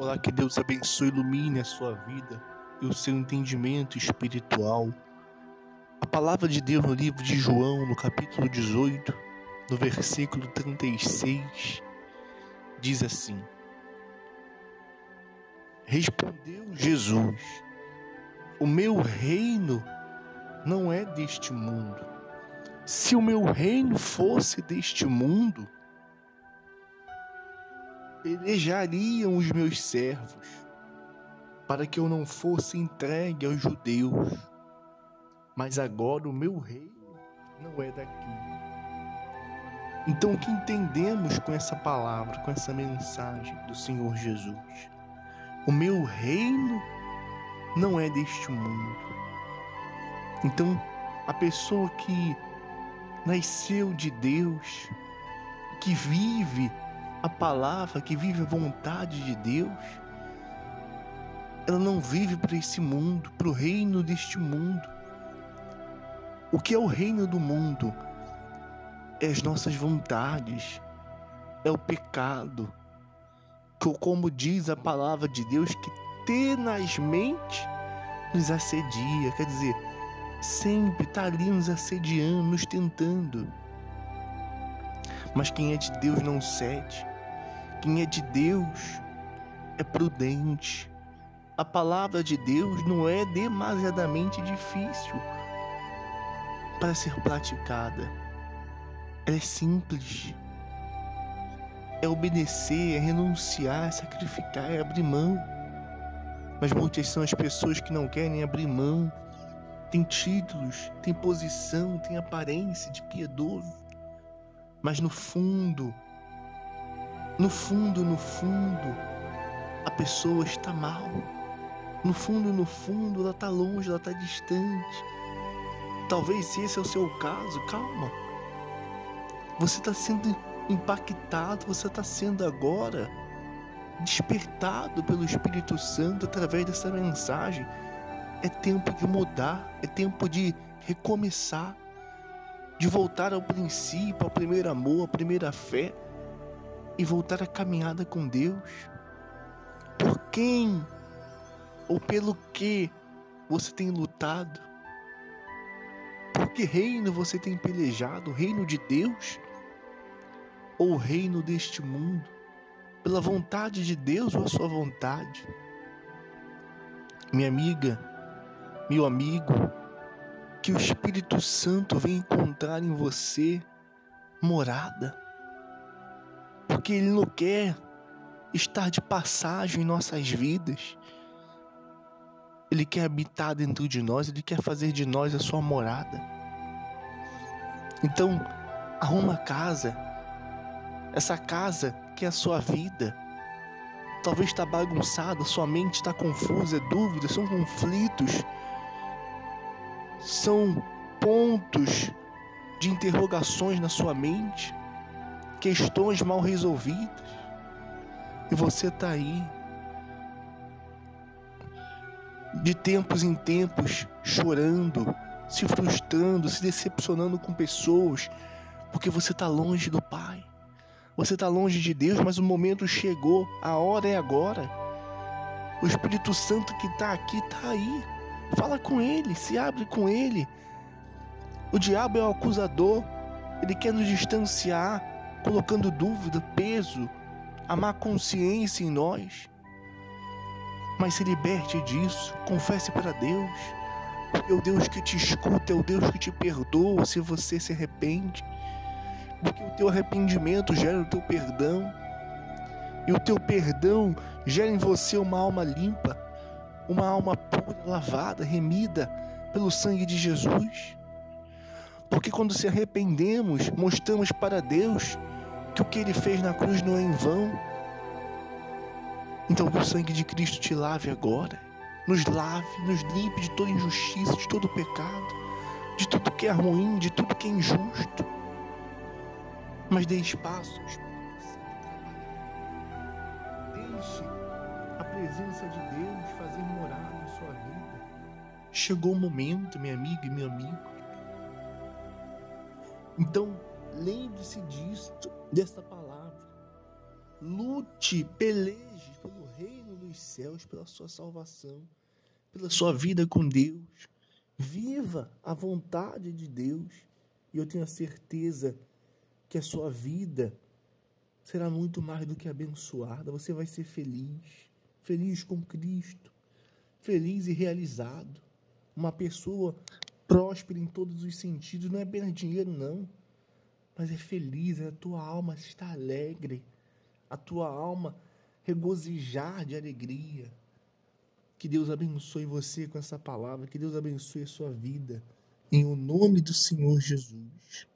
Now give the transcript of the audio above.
Olá, que Deus abençoe e ilumine a sua vida e o seu entendimento espiritual. A palavra de Deus no livro de João, no capítulo 18, no versículo 36, diz assim: Respondeu Jesus: O meu reino não é deste mundo. Se o meu reino fosse deste mundo, pelejariam os meus servos, para que eu não fosse entregue aos judeus. Mas agora o meu reino não é daqui. Então, o que entendemos com essa palavra, com essa mensagem do Senhor Jesus? O meu reino não é deste mundo. Então, a pessoa que nasceu de Deus, que vive a palavra, que vive a vontade de Deus, ela não vive para esse mundo, para o reino deste mundo. O que é o reino do mundo? É as nossas vontades, é o pecado, como diz a palavra de Deus, que tenazmente nos assedia, quer dizer, sempre está ali nos assediando, nos tentando. Mas quem é de Deus não cede. Quem é de Deus é prudente. A palavra de Deus não é demasiadamente difícil para ser praticada. Ela é simples. É obedecer, é renunciar, é sacrificar, é abrir mão. Mas muitas são as pessoas que não querem abrir mão. Tem títulos, tem posição, tem aparência de piedoso. Mas no fundo, no fundo, no fundo, a pessoa está mal. No fundo, no fundo, ela está longe, ela está distante. Talvez se esse é o seu caso, calma. Você está sendo impactado, você está sendo agora despertado pelo Espírito Santo através dessa mensagem. É tempo de mudar, é tempo de recomeçar, de voltar ao princípio, ao primeiro amor, à primeira fé e voltar a caminhada com Deus? Por quem ou pelo que você tem lutado? Por que reino você tem pelejado? O reino de Deus ou o reino deste mundo? Pela vontade de Deus ou a sua vontade? Minha amiga, meu amigo, que o Espírito Santo venha encontrar em você morada porque Ele não quer estar de passagem em nossas vidas. Ele quer habitar dentro de nós, Ele quer fazer de nós a sua morada. Então, arruma casa, essa casa que é a sua vida. Talvez está bagunçada, sua mente está confusa, é dúvidas, são conflitos, são pontos de interrogações na sua mente questões mal resolvidas. E você está aí, de tempos em tempos, chorando, se frustrando, se decepcionando com pessoas, porque você está longe do Pai. Você está longe de Deus, mas o momento chegou, a hora é agora. O Espírito Santo que está aqui está aí. Fala com Ele, se abre com Ele. O diabo é o acusador, ele quer nos distanciar, colocando dúvida, peso, a má consciência em nós. Mas se liberte disso, confesse para Deus, porque o Deus que te escuta é o Deus que te perdoa se você se arrepende, porque o teu arrependimento gera o teu perdão, e o teu perdão gera em você uma alma limpa, uma alma pura, lavada, remida pelo sangue de Jesus. Porque quando se arrependemos, mostramos para Deus que o que ele fez na cruz não é em vão. Então que o sangue de Cristo te lave agora. Nos lave, nos limpe de toda injustiça, de todo pecado, de tudo que é ruim, de tudo que é injusto. Mas dê espaço. Deixe a presença de Deus fazer morar na sua vida. Chegou o momento, minha amiga e meu amigo. Então, lembre-se disso dessa palavra. Lute, peleje pelo reino pelos céus, pela sua salvação, pela sua vida com Deus. Viva a vontade de Deus. E eu tenho a certeza que a sua vida será muito mais do que abençoada. Você vai ser feliz, feliz com Cristo, feliz e realizado. Uma pessoa próspera em todos os sentidos, não é apenas dinheiro, não, mas é feliz, a tua alma está alegre, a tua alma regozijar de alegria. Que Deus abençoe você com essa palavra, que Deus abençoe a sua vida, em o nome do Senhor Jesus.